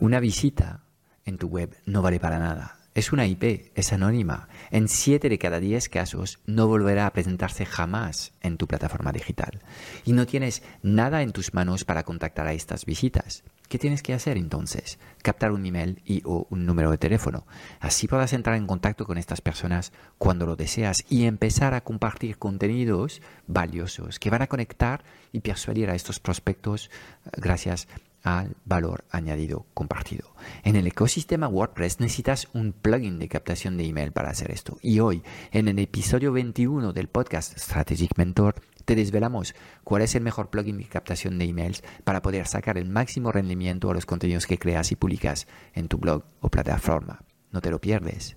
Una visita en tu web no vale para nada. Es una IP, es anónima. En 7 de cada 10 casos no volverá a presentarse jamás en tu plataforma digital. Y no tienes nada en tus manos para contactar a estas visitas. ¿Qué tienes que hacer entonces? Captar un email y o un número de teléfono. Así podrás entrar en contacto con estas personas cuando lo deseas y empezar a compartir contenidos valiosos que van a conectar y persuadir a estos prospectos eh, gracias al valor añadido compartido. En el ecosistema WordPress necesitas un plugin de captación de email para hacer esto. Y hoy, en el episodio 21 del podcast Strategic Mentor, te desvelamos cuál es el mejor plugin de captación de emails para poder sacar el máximo rendimiento a los contenidos que creas y publicas en tu blog o plataforma. No te lo pierdes.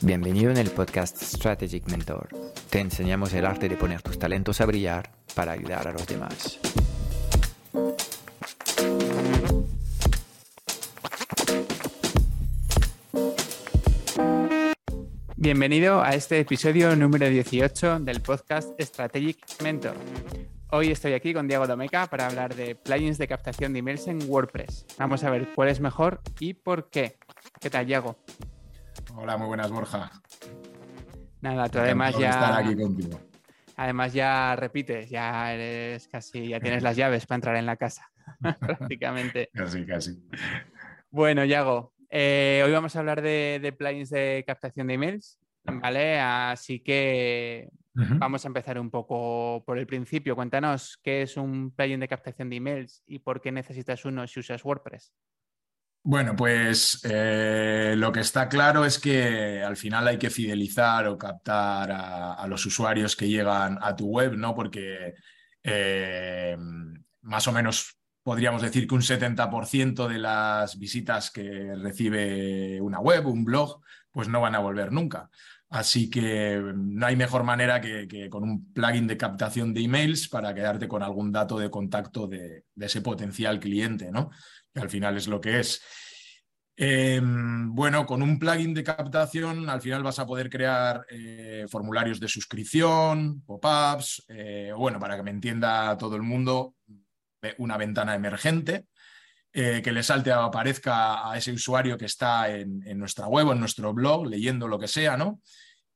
Bienvenido en el podcast Strategic Mentor. Te enseñamos el arte de poner tus talentos a brillar para ayudar a los demás. Bienvenido a este episodio número 18 del podcast Strategic Mentor. Hoy estoy aquí con Diego Domeca para hablar de plugins de captación de emails en WordPress. Vamos a ver cuál es mejor y por qué. ¿Qué tal, Diego? Hola, muy buenas, Borja. Nada, tú además ya. Estar aquí contigo. Además, ya repites, ya eres casi, ya tienes las llaves para entrar en la casa, prácticamente. casi, casi. Bueno, Yago, eh, hoy vamos a hablar de, plugins de captación de emails, ¿vale? Así que vamos a empezar un poco por el principio. Cuéntanos qué es un plugin de captación de emails y por qué necesitas uno si usas WordPress. Bueno, pues eh, lo que está claro es que al final hay que fidelizar o captar a, los usuarios que llegan a tu web, ¿no? Porque eh, más o menos podríamos decir que un 70% de las visitas que recibe una web, un blog, pues no van a volver nunca. Así que no hay mejor manera que, con un plugin de captación de emails para quedarte con algún dato de contacto de, de ese potencial cliente, ¿no? Que al final es lo que es. Em, bueno, con un plugin de captación al final vas a poder crear eh, formularios de suscripción, pop-ups, eh, bueno, para que me entienda todo el mundo, una ventana emergente eh, que le salte o aparezca a ese usuario que está en, nuestra web o en nuestro blog leyendo lo que sea, ¿no?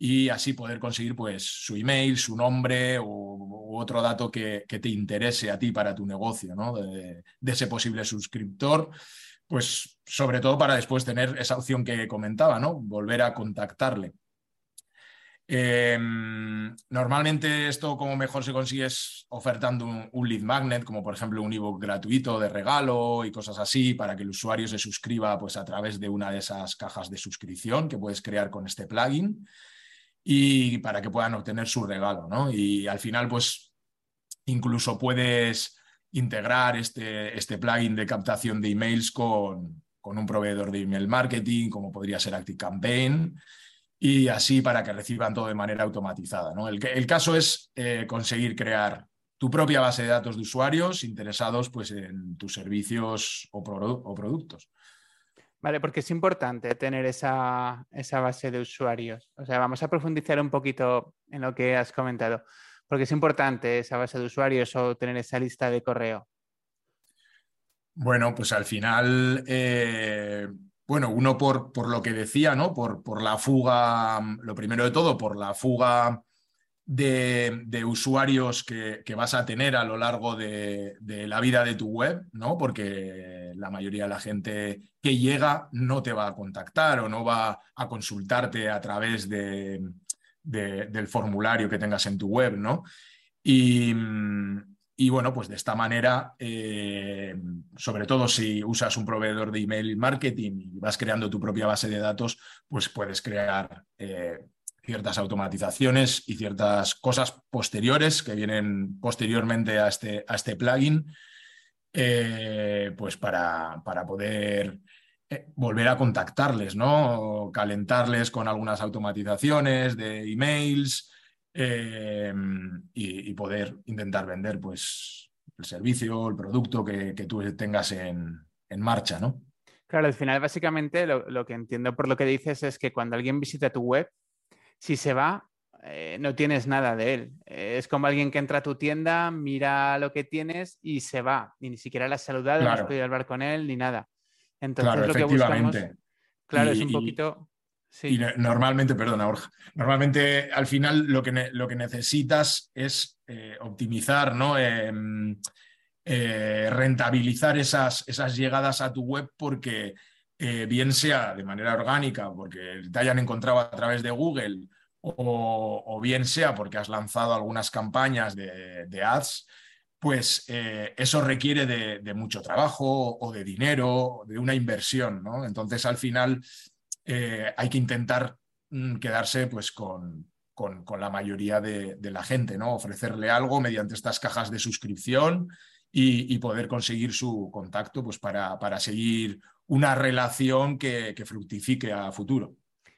Y así poder conseguir pues su email, su nombre u, otro dato que, te interese a ti para tu negocio, ¿no? de ese posible suscriptor pues sobre todo para después tener esa opción que comentaba, ¿no? Volver a contactarle. Em, normalmente esto como mejor se consigue es ofertando un, lead magnet, como por ejemplo un ebook gratuito de regalo y cosas así, para que el usuario se suscriba pues, a través de una de esas cajas de suscripción que puedes crear con este plugin y para que puedan obtener su regalo, ¿no? Y al final, pues incluso puedes integrar este, este plugin de captación de emails con, con un proveedor de email marketing, como podría ser ActiveCampaign, y así para que reciban todo de manera automatizada. ¿no? El, caso es eh, conseguir crear tu propia base de datos de usuarios interesados pues, en tus servicios o productos. Vale, porque es importante tener esa, esa, base de usuarios. O sea, vamos a profundizar un poquito en lo que has comentado porque es importante esa base de usuarios o tener esa lista de correo. Bueno, pues al final, eh, bueno, uno por, por, lo que decía, ¿no? Por, por, la fuga, lo primero de todo, por la fuga de, usuarios que, vas a tener a lo largo de, la vida de tu web, ¿no? Porque la mayoría de la gente que llega no te va a contactar o no va a consultarte a través de, del formulario que tengas en tu web, ¿no? Y, bueno, pues de esta manera, eh, sobre todo si usas un proveedor de email marketing y vas creando tu propia base de datos, pues puedes crear eh, ciertas automatizaciones y ciertas cosas posteriores que vienen posteriormente a este, a este plugin, eh, pues para, para poder eh, volver a contactarles, ¿no? calentarles con algunas automatizaciones de emails eh, y, poder intentar vender pues, el servicio, el producto que, tú tengas en, en marcha, ¿no? Claro, al final básicamente lo, que entiendo por lo que dices es que cuando alguien visita tu web, si se va, eh, no tienes nada de él. es como alguien que entra a tu tienda, mira lo que tienes y se va. Y ni siquiera la has saludado, no has podido hablar con él ni nada. Entonces lo que buscamos, claro, es un poquito... Y normalmente, perdona, Borja, normalmente al final lo que, lo que necesitas es eh, optimizar, ¿no? Em, eh, rentabilizar esas, esas llegadas a tu web porque eh, bien sea de manera orgánica, porque te hayan encontrado a través de Google, o, bien sea porque has lanzado algunas campañas de, ads, pues eh, eso requiere de, mucho trabajo o de dinero, de una inversión, ¿no? Entonces, al final, hay que intentar mm, quedarse pues con, con, la mayoría de, la gente, ¿no? Ofrecerle algo mediante estas cajas de suscripción y, poder conseguir su contacto pues para, para seguir una relación que, fructifique a futuro.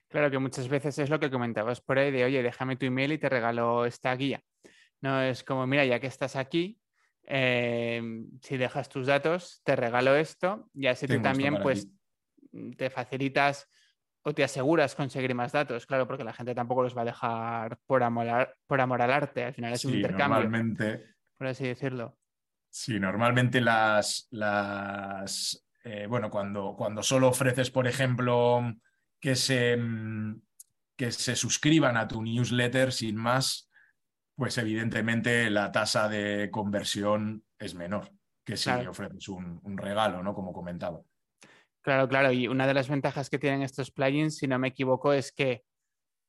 Claro que muchas veces es lo que comentabas por ahí de, oye, déjame tu email y te regalo esta guía. No es como, mira, ya que estás aquí, em, si dejas tus datos, te regalo esto y así tú también pues te facilitas o te aseguras conseguir más datos, claro, porque la gente tampoco los va a dejar por amor, por amor al arte, al final es un intercambio. Normalmente, por así decirlo. Sí, normalmente las, las eh, bueno, cuando, cuando solo ofreces, por ejemplo, que se, mm, que se suscriban a tu newsletter sin más, pues evidentemente la tasa de conversión es menor que si ofreces un, un, regalo, ¿no? Como comentaba. Claro, claro. Y una de las ventajas que tienen estos plugins, si no me equivoco, es que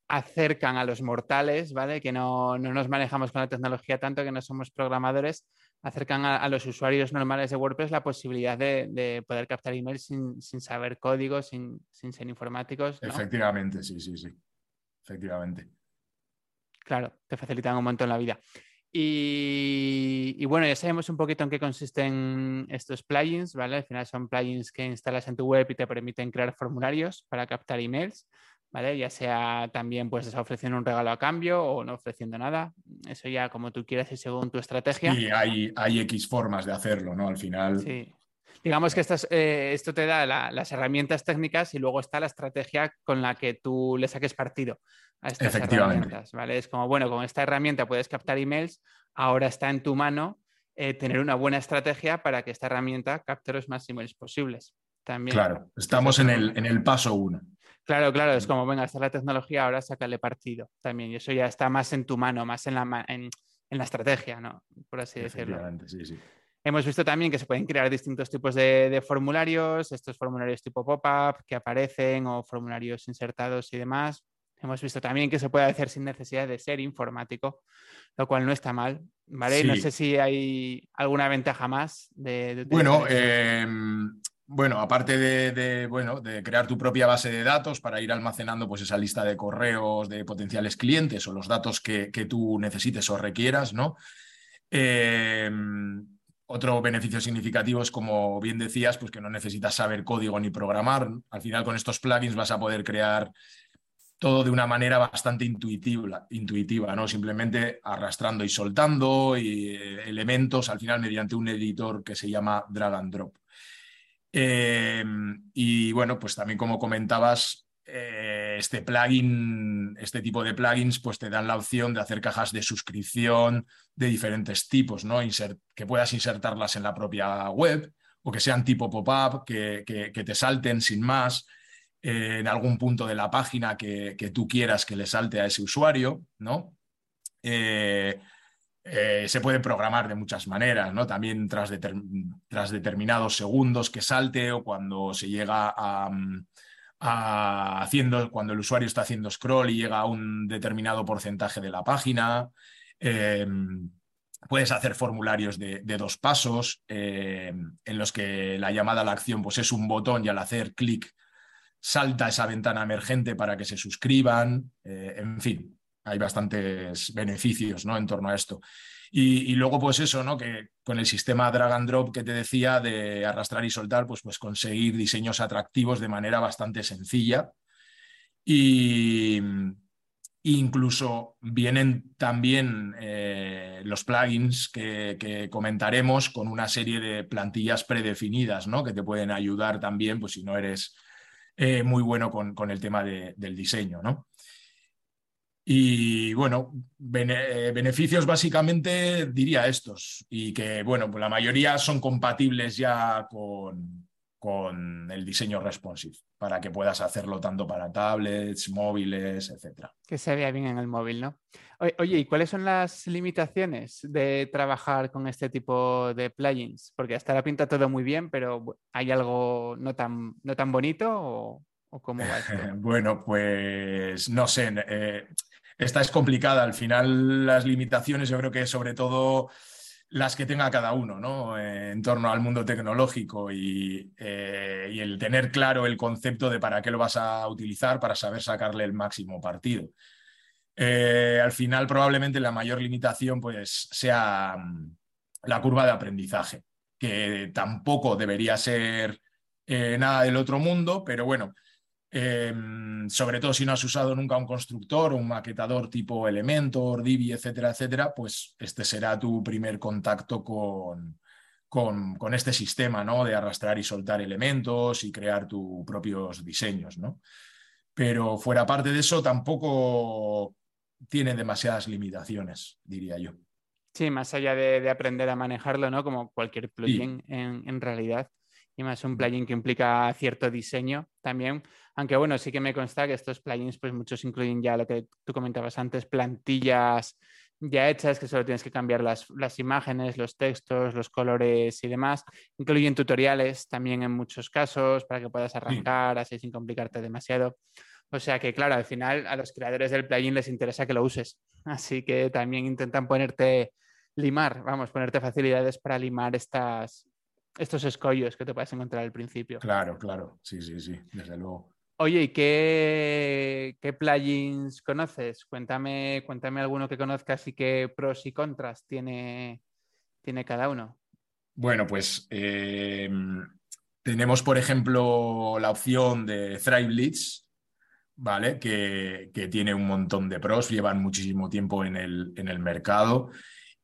acercan a los mortales, ¿vale? Que no, no nos manejamos con la tecnología tanto, que no somos programadores, acercan a, los usuarios normales de WordPress la posibilidad de, poder captar emails sin, saber código, sin, ser informáticos. Efectivamente, sí, sí, sí. Efectivamente. Claro, te facilitan un montón la vida. Y, y, bueno, ya sabemos un poquito en qué consisten estos plugins, ¿vale? Al final son plugins que instalas en tu web y te permiten crear formularios para captar emails. Ya sea también pues ofreciendo un regalo a cambio o no ofreciendo nada. Eso ya como tú quieras y según tu estrategia. Y hay, hay X formas de hacerlo, ¿no? Al final. Sí. Digamos que eh, esto te da las herramientas técnicas y luego está la estrategia con la que tú le saques partido a estas herramientas, ¿vale? Es como, bueno, con esta herramienta puedes captar emails, ahora está en tu mano eh, tener una buena estrategia para que esta herramienta capte los emails posibles. También. Claro, estamos en el, en el paso uno. Claro, claro, es como, venga, está la tecnología, ahora sácale partido también. Y eso ya está más en tu mano, más en la, en, la estrategia, ¿no? Por así decirlo. Sí, sí. Hemos visto también que se pueden crear distintos tipos de, formularios, estos formularios tipo pop-up que aparecen o formularios insertados y demás. Hemos visto también que se puede hacer sin necesidad de ser informático, lo cual no está mal, ¿vale? No sé si hay alguna ventaja más de... bueno, eh, bueno, aparte de, bueno, de crear tu propia base de datos para ir almacenando pues, esa lista de correos de potenciales clientes o los datos que, tú necesites o requieras, ¿no? Em, otro beneficio significativo es, como bien decías, pues que no necesitas saber código ni programar. Al final, con estos plugins vas a poder crear todo de una manera bastante intuitiva, intuitiva ¿no? Simplemente arrastrando y soltando eh, elementos, al final mediante un editor que se llama drag and drop. Em, y bueno, pues también como comentabas, eh, este plugin, este tipo de plugins, pues te dan la opción de hacer cajas de suscripción de diferentes tipos, ¿no? que puedas insertarlas en la propia web o que sean tipo pop-up, que, te salten sin más eh, en algún punto de la página que, tú quieras que le salte a ese usuario, ¿no? Eh, eh, se puede programar de muchas maneras, ¿no? También tras, tras, determinados segundos que salte o cuando se llega a, haciendo, cuando el usuario está haciendo scroll y llega a un determinado porcentaje de la página. Em, puedes hacer formularios de, dos pasos em, en los que la llamada a la acción pues, es un botón y al hacer clic salta esa ventana emergente para que se suscriban, eh, en fin, hay bastantes beneficios ¿no? en torno a esto. Y, luego, pues eso, ¿no? Que con el sistema drag and drop que te decía de arrastrar y soltar, pues, pues conseguir diseños atractivos de manera bastante sencilla. Y incluso vienen también eh, los plugins que, comentaremos con una serie de plantillas predefinidas, ¿no? Que te pueden ayudar también, pues si no eres eh, muy bueno con, con el tema del diseño, ¿no? Y bueno, eh, beneficios básicamente diría estos, y que bueno, pues la mayoría son compatibles ya con, con el diseño responsive, para que puedas hacerlo tanto para tablets, móviles, etc. Que se vea bien en el móvil, ¿no? Oye, ¿y cuáles son las limitaciones de trabajar con este tipo de plugins? Porque hasta la pinta todo muy bien, pero ¿hay algo no tan, no tan bonito o, bueno, pues no sé. Eh, esta es complicada. Al final, las limitaciones, yo creo que sobre todo las que tenga cada uno, ¿no? Eh, en torno al mundo tecnológico y, eh, y, el tener claro el concepto de para qué lo vas a utilizar para saber sacarle el máximo partido. Al final, probablemente la mayor limitación pues, sea mm, la curva de aprendizaje, que tampoco debería ser nada del otro mundo, pero bueno, Em, sobre todo si no has usado nunca un constructor o un maquetador tipo Elementor, Divi, etcétera, etcétera, pues este será tu primer contacto con, con, este sistema ¿no? de arrastrar y soltar elementos y crear tus propios diseños. ¿no? Pero fuera parte de eso, tampoco tiene demasiadas limitaciones, diría yo. Sí, más allá de, aprender a manejarlo, ¿no? Como cualquier plugin en, en realidad y más un plugin que implica cierto diseño también. Aunque bueno, sí que me consta que estos plugins, pues muchos incluyen ya lo que tú comentabas antes, plantillas ya hechas, que solo tienes que cambiar las, las imágenes, los textos, los colores y demás. Incluyen tutoriales también en muchos casos para que puedas arrancar así sin complicarte demasiado. O sea que, claro, al final a los creadores del plugin les interesa que lo uses. Así que también intentan ponerte limar, vamos, ponerte facilidades para limar estas, estos escollos que te puedes encontrar al principio. Claro, claro, sí, sí, sí, desde luego. Oye, ¿y qué, qué plugins conoces? Cuéntame, cuéntame alguno que conozcas y qué pros y contras tiene, tiene cada uno. Bueno, pues eh, tenemos, por ejemplo, la opción de Thrive Leads, ¿vale? Que, que, tiene un montón de pros, llevan muchísimo tiempo en el, en el mercado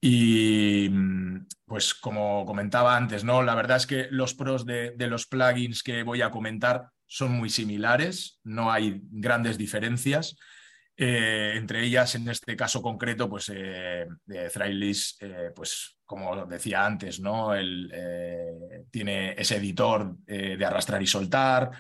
y mm, pues como comentaba antes, ¿no? La verdad es que los pros de, los plugins que voy a comentar son muy similares, no hay grandes diferencias. Eh, entre ellas, en este caso concreto, pues eh, eh pues como decía antes, ¿no? El, eh, tiene ese editor de arrastrar y soltar.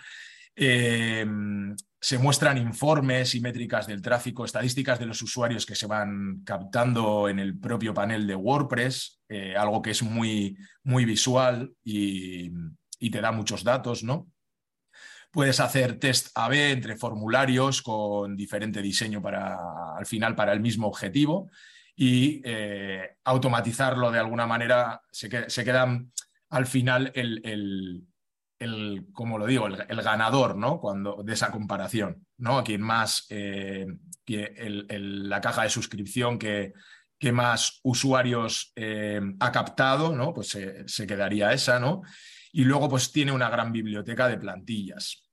Se muestran informes y métricas del tráfico, estadísticas de los usuarios que se van captando en el propio panel de WordPress, eh, algo que es muy, muy visual y, te da muchos datos, ¿no? Puedes hacer test AB entre formularios con diferente diseño para, al final, para el mismo objetivo y eh, automatizarlo de alguna manera. Se, se quedan al final el, como lo digo, el, ganador ¿no? Cuando, de esa comparación, ¿no? A quien más, eh, la caja de suscripción que, que más usuarios eh, ha captado, ¿no? Pues se quedaría esa, ¿no? Y luego pues tiene una gran biblioteca de plantillas.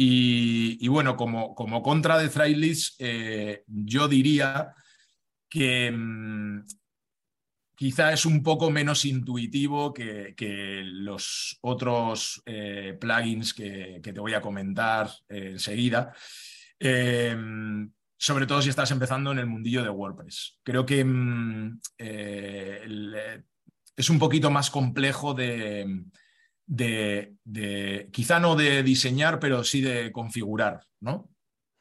Y, bueno, como, como, contra de Threadless, eh, yo diría que, mm, quizá es un poco menos intuitivo que, los otros eh, plugins que, te voy a comentar eh, enseguida. Em, sobre todo si estás empezando en el mundillo de WordPress. Creo que mm, eh, es un poquito más complejo de, quizá no de diseñar, pero sí de configurar, ¿no?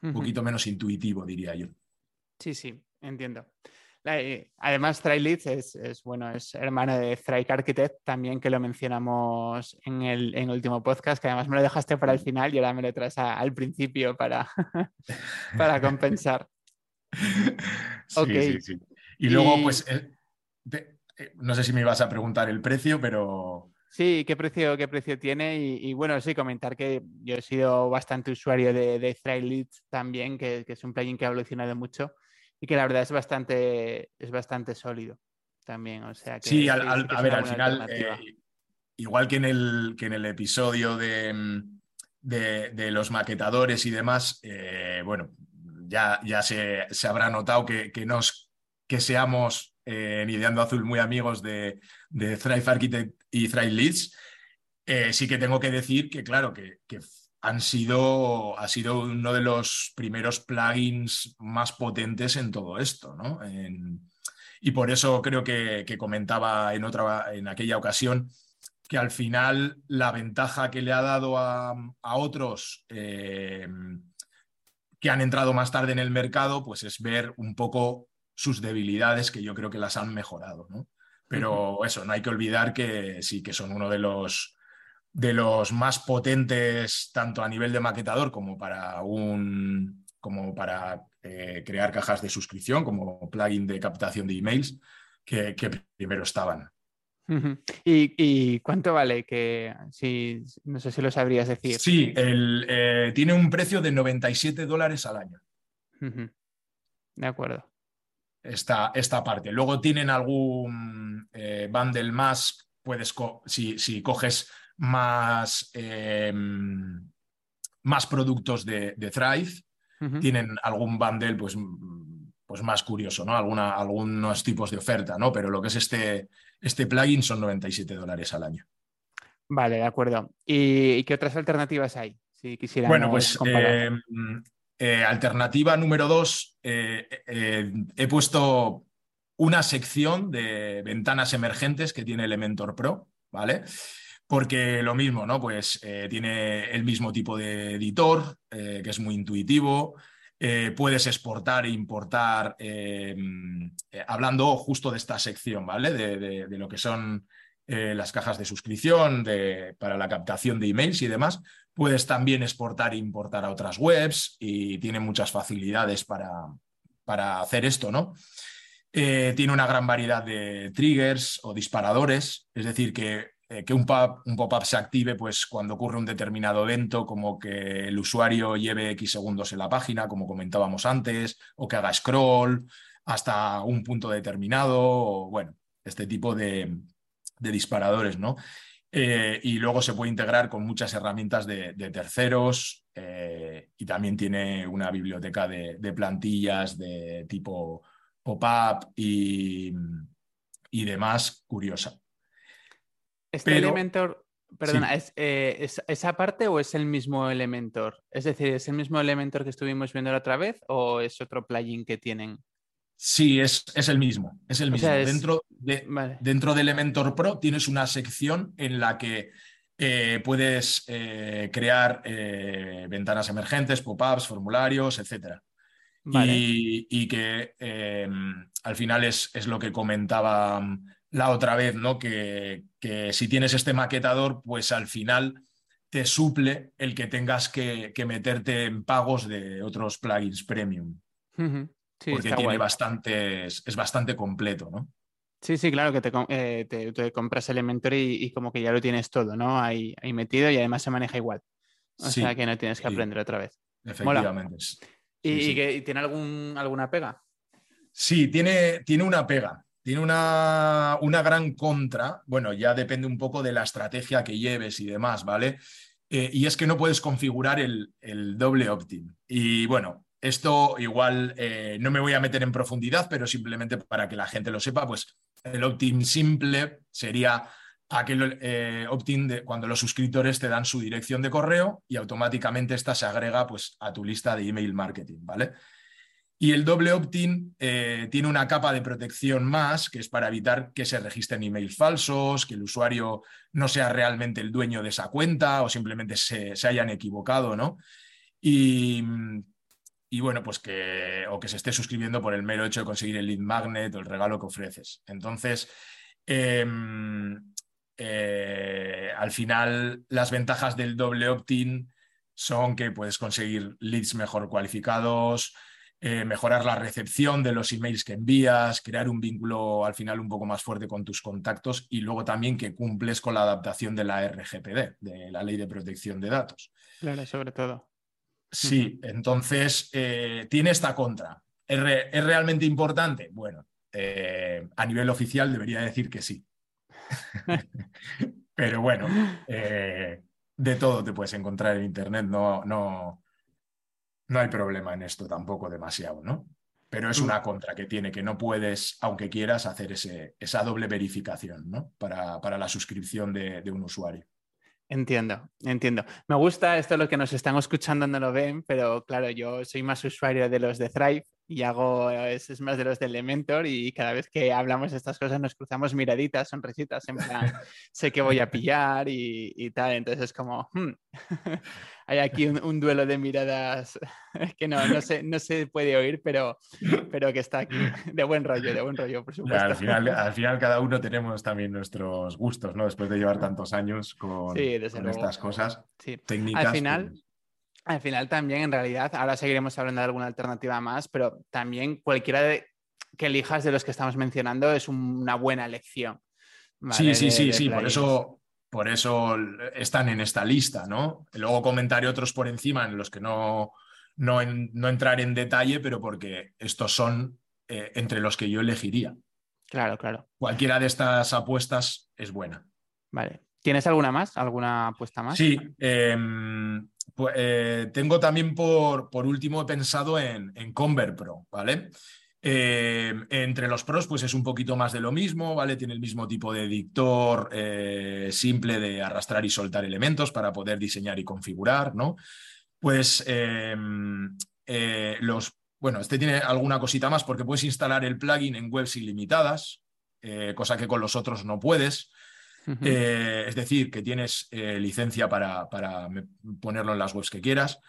Un poquito menos intuitivo, diría yo. Sí, sí, entiendo. Eh, además, Thrileads es, es, bueno, es hermano de Thrike Architect, también que lo mencionamos en el, último podcast, que además me lo dejaste para el final y ahora me lo traes al principio para, para compensar. Sí, Y luego, pues, eh, eh, no sé si me ibas a preguntar el precio, pero Sí, qué precio, qué precio tiene. Y, bueno, sí, comentar que yo he sido bastante usuario de, de también, que, es un plugin que ha evolucionado mucho y que la verdad es bastante, es bastante sólido también. O sea sí, a ver, al final, eh, igual que en el, que en el episodio de, de, los maquetadores y demás, eh, bueno, ya, ya se, habrá notado que, que, nos, que seamos eh, en Ideando Azul muy amigos de, de Thrive Architect y Thrive Leads, sí que tengo que decir que, claro, que, han sido, ha sido uno de los primeros plugins más potentes en todo esto, ¿no? y por eso creo que, comentaba en, otra, en aquella ocasión que al final la ventaja que le ha dado a, otros eh, que han entrado más tarde en el mercado, pues es ver un poco sus debilidades que yo creo que las han mejorado, ¿no? Pero eso, no hay que olvidar que sí, que son uno de los, de los más potentes tanto a nivel de maquetador como para un como para eh, crear cajas de suscripción, como plugin de captación de emails, que, primero estaban. ¿Y, cuánto vale? Que si, no sé si lo sabrías decir. Sí, el, eh, tiene un precio de 97 dólares al año. De acuerdo esta, esta parte. Luego tienen algún eh, bundle más, puedes, si, si, coges más, em, más productos de, Thrive, tienen algún bundle pues, pues más curioso, ¿no? Alguna, algunos tipos de oferta, ¿no? Pero lo que es este, este plugin son 97 dólares al año. Vale, de acuerdo. ¿Y, qué otras alternativas hay? Si quisiera. Bueno, pues eh, alternativa número dos, eh, eh, he puesto una sección de ventanas emergentes que tiene Elementor Pro, ¿vale? Porque lo mismo, ¿no? Pues tiene el mismo tipo de editor, que es muy intuitivo. puedes exportar e importar, hablando justo de esta sección, ¿vale? de lo que son eh, las cajas de suscripción para la captación de emails y demás. Puedes también exportar e importar a otras webs y tiene muchas facilidades para, para hacer esto, ¿no? Eh, tiene una gran variedad de triggers o disparadores, es decir, que, eh, que un pop-up se active pues, cuando ocurre un determinado evento, como que el usuario lleve X segundos en la página, como comentábamos antes, o que haga scroll hasta un punto determinado, o bueno, este tipo de, de disparadores, ¿no? Eh, y luego se puede integrar con muchas herramientas de, terceros eh, y también tiene una biblioteca de, plantillas de tipo pop-up y, demás curiosa. Este Elementor, perdona, eh, ¿es, esa parte o es el mismo Elementor? Es decir, ¿es el mismo Elementor que estuvimos viendo la otra vez o es otro plugin que tienen? Sí, es, es, el mismo. Es el mismo. Dentro, de, dentro de Elementor Pro tienes una sección en la que eh, puedes eh, crear eh, ventanas emergentes, pop-ups, formularios, etc. Y, que em, al final es, es, lo que comentaba la otra vez, ¿no? Que, que, si tienes este maquetador, pues al final te suple el que tengas que, meterte en pagos de otros plugins premium porque tiene bastantes, es bastante completo, ¿no? Sí, sí, claro, que te, eh, compras Elementor y, como que ya lo tienes todo, ¿no? Ahí, ahí metido y además se maneja igual. O sea que no tienes que aprender otra vez. Efectivamente. ¿Y, que, tiene algún, alguna pega? Sí, tiene, tiene una pega. Tiene una, una, gran contra. Bueno, ya depende un poco de la estrategia que lleves y demás, ¿vale? Eh, y es que no puedes configurar el, el doble opt-in. Y bueno, esto igual eh, no me voy a meter en profundidad, pero simplemente para que la gente lo sepa, pues el opt-in simple sería aquel eh, opt-in cuando los suscriptores te dan su dirección de correo y automáticamente esta se agrega pues, a tu lista de email marketing, ¿vale? Y el doble opt-in eh, tiene una capa de protección más, que es para evitar que se registren emails falsos, que el usuario no sea realmente el dueño de esa cuenta o simplemente se, hayan equivocado, ¿no? Y y bueno, pues que, o que se esté suscribiendo por el mero hecho de conseguir el lead magnet o el regalo que ofreces. Entonces, em, eh, al final, las ventajas del doble opt-in son que puedes conseguir leads mejor cualificados, eh, mejorar la recepción de los emails que envías, crear un vínculo al final un poco más fuerte con tus contactos y luego también que cumples con la adaptación de la RGPD, de la Ley de Protección de Datos. Claro, sobre todo. Sí, entonces eh, tiene esta contra. ¿Es, realmente importante? Bueno, eh, a nivel oficial debería decir que sí. Pero bueno, de todo te puedes encontrar en Internet, no, no, no hay problema en esto tampoco demasiado, ¿no? Pero es mm. una contra que tiene, que no puedes, aunque quieras, hacer ese, esa doble verificación, ¿no? Para, para la suscripción de, un usuario. Entiendo, entiendo. Me gusta esto, lo que nos están escuchando no lo ven, pero claro, yo soy más usuario de los de Thrive y hago, es, más de los de Elementor y cada vez que hablamos de estas cosas nos cruzamos miraditas, sonrisitas, en plan, sé que voy a pillar y, tal, entonces es como, hmm, hay aquí un, duelo de miradas que no, no, se, no se puede oír, pero, pero que está aquí, de buen rollo, de buen rollo, por supuesto. al, final, al final cada uno tenemos también nuestros gustos, ¿no? Después de llevar tantos años con, estas cosas técnicas. Al final... Pues al final también, en realidad, ahora seguiremos hablando de alguna alternativa más, pero también cualquiera de, que elijas de los que estamos mencionando es una buena elección. Sí, sí, sí, sí, por eso, por eso están en esta lista, ¿no? Luego comentaré otros por encima en los que no, no, no entrar en detalle, pero porque estos son eh, entre los que yo elegiría. Claro, claro. Cualquiera de estas apuestas es buena. Vale. ¿Tienes alguna más? ¿Alguna apuesta más? Sí. Em, eh, tengo también por, por último, he pensado en, en Pro, ¿vale? Em, entre los pros, pues es un poquito más de lo mismo, ¿vale? Tiene el mismo tipo de editor eh, simple de arrastrar y soltar elementos para poder diseñar y configurar, ¿no? Pues em, eh, los, bueno, este tiene alguna cosita más porque puedes instalar el plugin en webs ilimitadas, cosa que con los otros no puedes. Eh, es decir, que tienes eh, licencia para, ponerlo en las webs que quieras.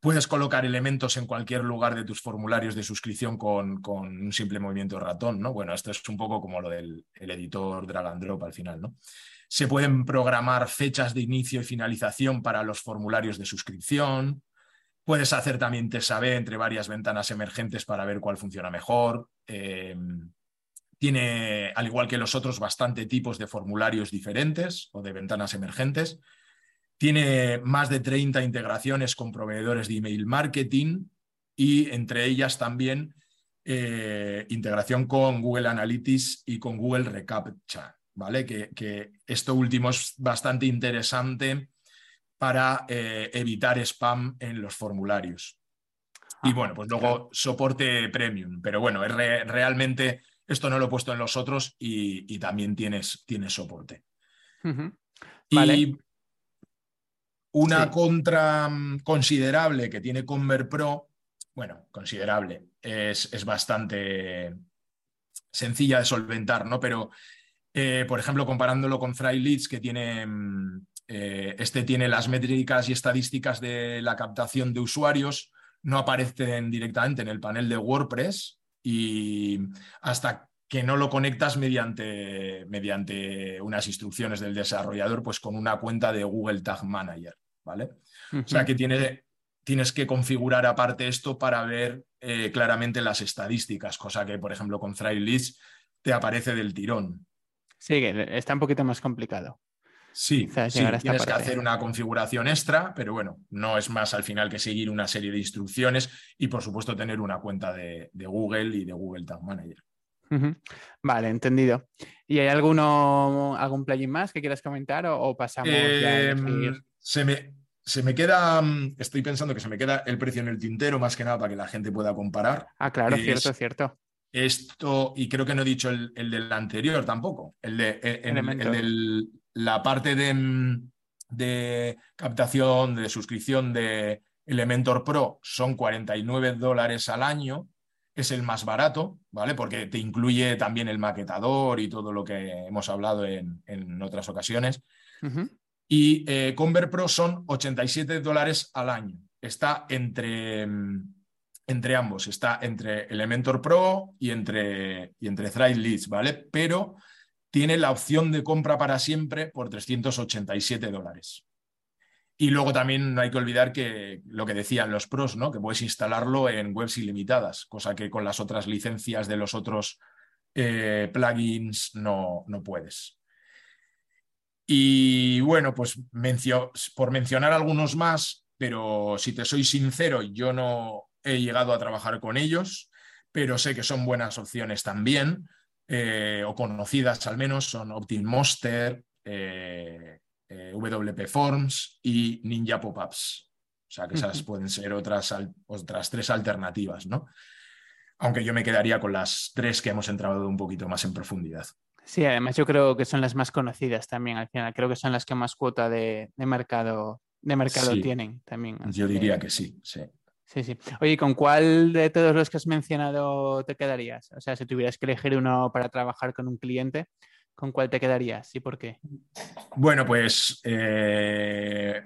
Puedes colocar elementos en cualquier lugar de tus formularios de suscripción con, un simple movimiento de ratón, ¿no? Bueno, esto es un poco como lo del editor drag and drop al final, ¿no? Se pueden programar fechas de inicio y finalización para los formularios de suscripción. Puedes hacer también TSAB entre varias ventanas emergentes para ver cuál funciona mejor. Eh, tiene, al igual que los otros, bastante tipos de formularios diferentes o de ventanas emergentes. Tiene más de 30 integraciones con proveedores de email marketing y entre ellas también eh, integración con Google Analytics y con Google Recaptcha, ¿vale? Que, esto último es bastante interesante para eh, evitar spam en los formularios. Y ah, bueno, pues luego soporte premium, pero bueno, es realmente esto no lo he puesto en los otros y, también tienes, tienes soporte. Y una contra mm, considerable que tiene Convert Pro, bueno, considerable, es, es bastante sencilla de solventar, ¿no? Pero, eh, por ejemplo, comparándolo con Leads, que tiene, mm, eh, este tiene las métricas y estadísticas de la captación de usuarios, no aparecen directamente en el panel de WordPress, y hasta que no lo conectas mediante, mediante unas instrucciones del desarrollador, pues con una cuenta de Google Tag Manager, ¿vale? O sea que tienes que configurar aparte esto para ver eh, claramente las estadísticas, cosa que, por ejemplo, con Threadlist te aparece del tirón. Sí, está un poquito más complicado. Sí, tienes que hacer una configuración extra, pero bueno, no es más al final que seguir una serie de instrucciones y por supuesto tener una cuenta de, Google y de Google Tag Manager. Vale, entendido. ¿Y hay alguno, algún plugin más que quieras comentar o, pasamos em, se, me, se me queda, mm, estoy pensando que se me queda el precio en el tintero más que nada para que la gente pueda comparar. Ah, claro, cierto, cierto. Esto, y creo que no he dicho el, del anterior tampoco, el, de, el, la parte mm, de, captación, de suscripción de Elementor Pro son 49 dólares al año, es el más barato, ¿vale? Porque te incluye también el maquetador y todo lo que hemos hablado en, otras ocasiones. Y eh, Convert Pro son 87 dólares al año. Está entre, mm, entre ambos, está entre Elementor Pro y entre, y entre Thrive Leads, ¿vale? Pero tiene la opción de compra para siempre por 387 dólares. Y luego también no hay que olvidar que lo que decían los pros, ¿no? Que puedes instalarlo en webs ilimitadas, cosa que con las otras licencias de los otros eh, plugins no, no puedes. Y bueno, pues por mencionar algunos más, pero si te soy sincero, yo no he llegado a trabajar con ellos, pero sé que son buenas opciones también, eh, o conocidas al menos, son OptiMonster, eh, eh, WP Forms y Ninja Pop-Ups. O sea que esas pueden ser otras, otras tres alternativas, ¿no? Aunque yo me quedaría con las tres que hemos entrado un poquito más en profundidad. Sí, además yo creo que son las más conocidas también al final. Creo que son las que más cuota de, mercado, de mercado tienen también. Yo diría que, sí, sí. Sí, sí. Oye, ¿con cuál de todos los que has mencionado te quedarías? O sea, si tuvieras que elegir uno para trabajar con un cliente, ¿con cuál te quedarías y por qué? Bueno, pues eh,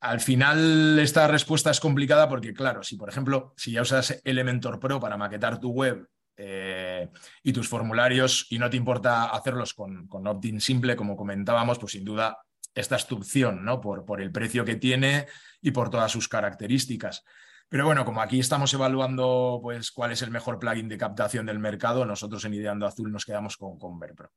al final esta respuesta es complicada porque, claro, si por ejemplo, si ya usas Elementor Pro para maquetar tu web eh, y tus formularios y no te importa hacerlos con, con opt-in simple, como comentábamos, pues sin duda esta es tu opción, ¿no? Por, por el precio que tiene y por todas sus características. Pero bueno, como aquí estamos evaluando pues, cuál es el mejor plugin de captación del mercado, nosotros en Ideando Azul nos quedamos con ConvertPro,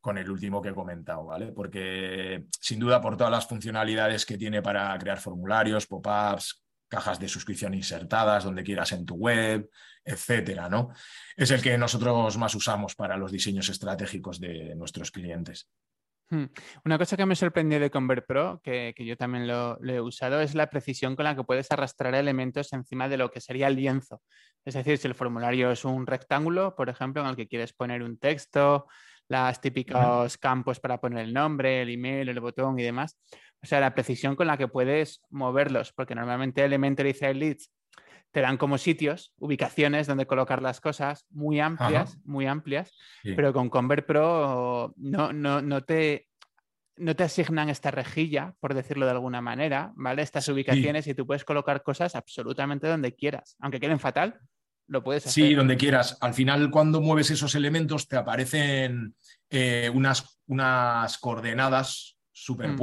con el último que he comentado, ¿vale? Porque sin duda por todas las funcionalidades que tiene para crear formularios, pop-ups, cajas de suscripción insertadas donde quieras en tu web, etcétera, ¿no? Es el que nosotros más usamos para los diseños estratégicos de nuestros clientes. Hmm. Una cosa que me sorprendió de ConvertPro, que, que yo también lo, he usado, es la precisión con la que puedes arrastrar elementos encima de lo que sería el lienzo. Es decir, si el formulario es un rectángulo, por ejemplo, en el que quieres poner un texto, las típicos campos para poner el nombre, el email, el botón y demás, o sea, la precisión con la que puedes moverlos, porque normalmente Elementor y Leads te dan como sitios, ubicaciones donde colocar las cosas muy amplias, muy amplias, pero con Convert Pro no, no, no, te, no te asignan esta rejilla, por decirlo de alguna manera, ¿vale? Estas ubicaciones y tú puedes colocar cosas absolutamente donde quieras, aunque queden fatal. Lo puedes hacer. Sí, donde quieras. Al final, cuando mueves esos elementos, te aparecen eh, unas, unas coordenadas mm.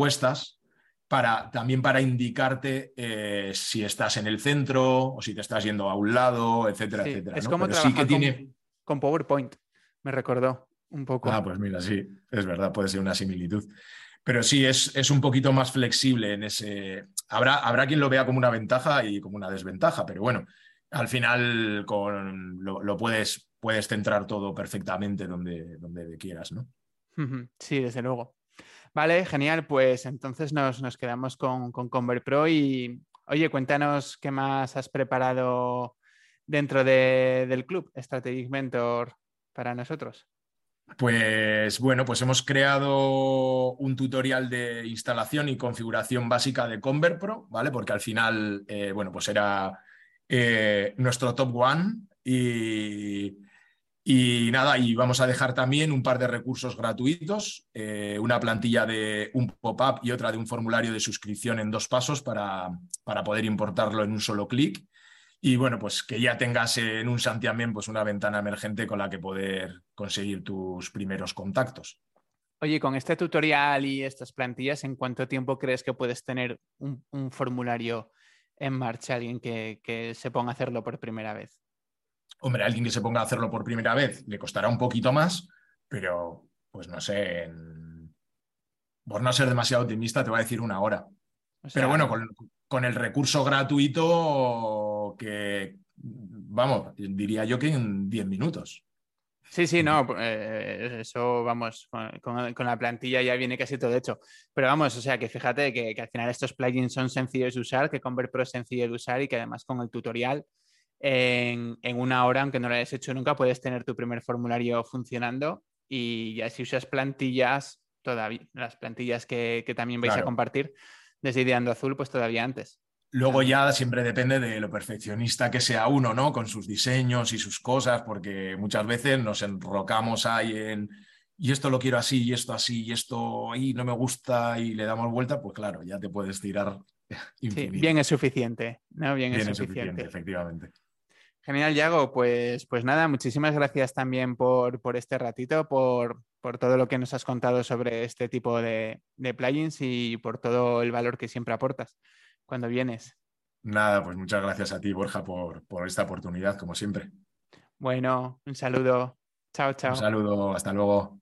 Para, también para indicarte eh, si estás en el centro o si te estás yendo a un lado, etcétera, etcétera. Es como trabajar que con, tiene... con PowerPoint, me recordó un poco. Ah, pues mira, sí, es verdad, puede ser una similitud. Pero sí, es, es, un poquito más flexible en ese. Habrá, habrá quien lo vea como una ventaja y como una desventaja, pero bueno, al final con, lo, puedes, puedes centrar todo perfectamente donde, donde quieras, ¿no? Sí, desde luego. Vale, genial. Pues entonces nos, quedamos con, con Convert Pro y, oye, cuéntanos qué más has preparado dentro del club Strategic Mentor para nosotros. Pues bueno, pues hemos creado un tutorial de instalación y configuración básica de Convert Pro, ¿vale? Porque al final, eh, bueno, pues era eh, nuestro top one y nada, y vamos a dejar también un par de recursos gratuitos, eh, una plantilla de un pop-up y otra de un formulario de suscripción en dos pasos para, para poder importarlo en un solo clic. Y bueno, pues que ya tengas en un Santiamén pues una ventana emergente con la que poder conseguir tus primeros contactos. Oye, con este tutorial y estas plantillas, ¿en cuánto tiempo crees que puedes tener un, formulario en marcha, alguien que, que se ponga a hacerlo por primera vez? Hombre, alguien que se ponga a hacerlo por primera vez le costará un poquito más, pero pues no sé, por no ser demasiado optimista te voy a decir una hora. pero bueno, con, el recurso gratuito que, vamos, diría yo que en 10 minutos. Sí, sí, no, eh, eso vamos, con, la plantilla ya viene casi todo hecho. Pero vamos, o sea que fíjate que, que al final estos plugins son sencillos de usar, que Convert Pro es sencillo de usar y que además con el tutorial en, una hora, aunque no lo hayas hecho nunca, puedes tener tu primer formulario funcionando y ya si usas plantillas, todavía, las plantillas que, también vais a compartir desde Ideando Azul, pues todavía antes. Luego ya siempre depende de lo perfeccionista que sea uno, ¿no? Con sus diseños y sus cosas, porque muchas veces nos enrocamos ahí en y esto lo quiero así, y esto así, y esto ahí no me gusta y le damos vuelta, pues claro, ya te puedes tirar. bien es suficiente, ¿no? Bien, es suficiente, efectivamente. Genial, Yago. Pues, pues nada, muchísimas gracias también por, este ratito, por, todo lo que nos has contado sobre este tipo de, de plugins y por todo el valor que siempre aportas cuando vienes. Nada, pues muchas gracias a ti, Borja, por, por esta oportunidad, como siempre. Bueno, un saludo. Chao, chao. Un saludo, hasta luego.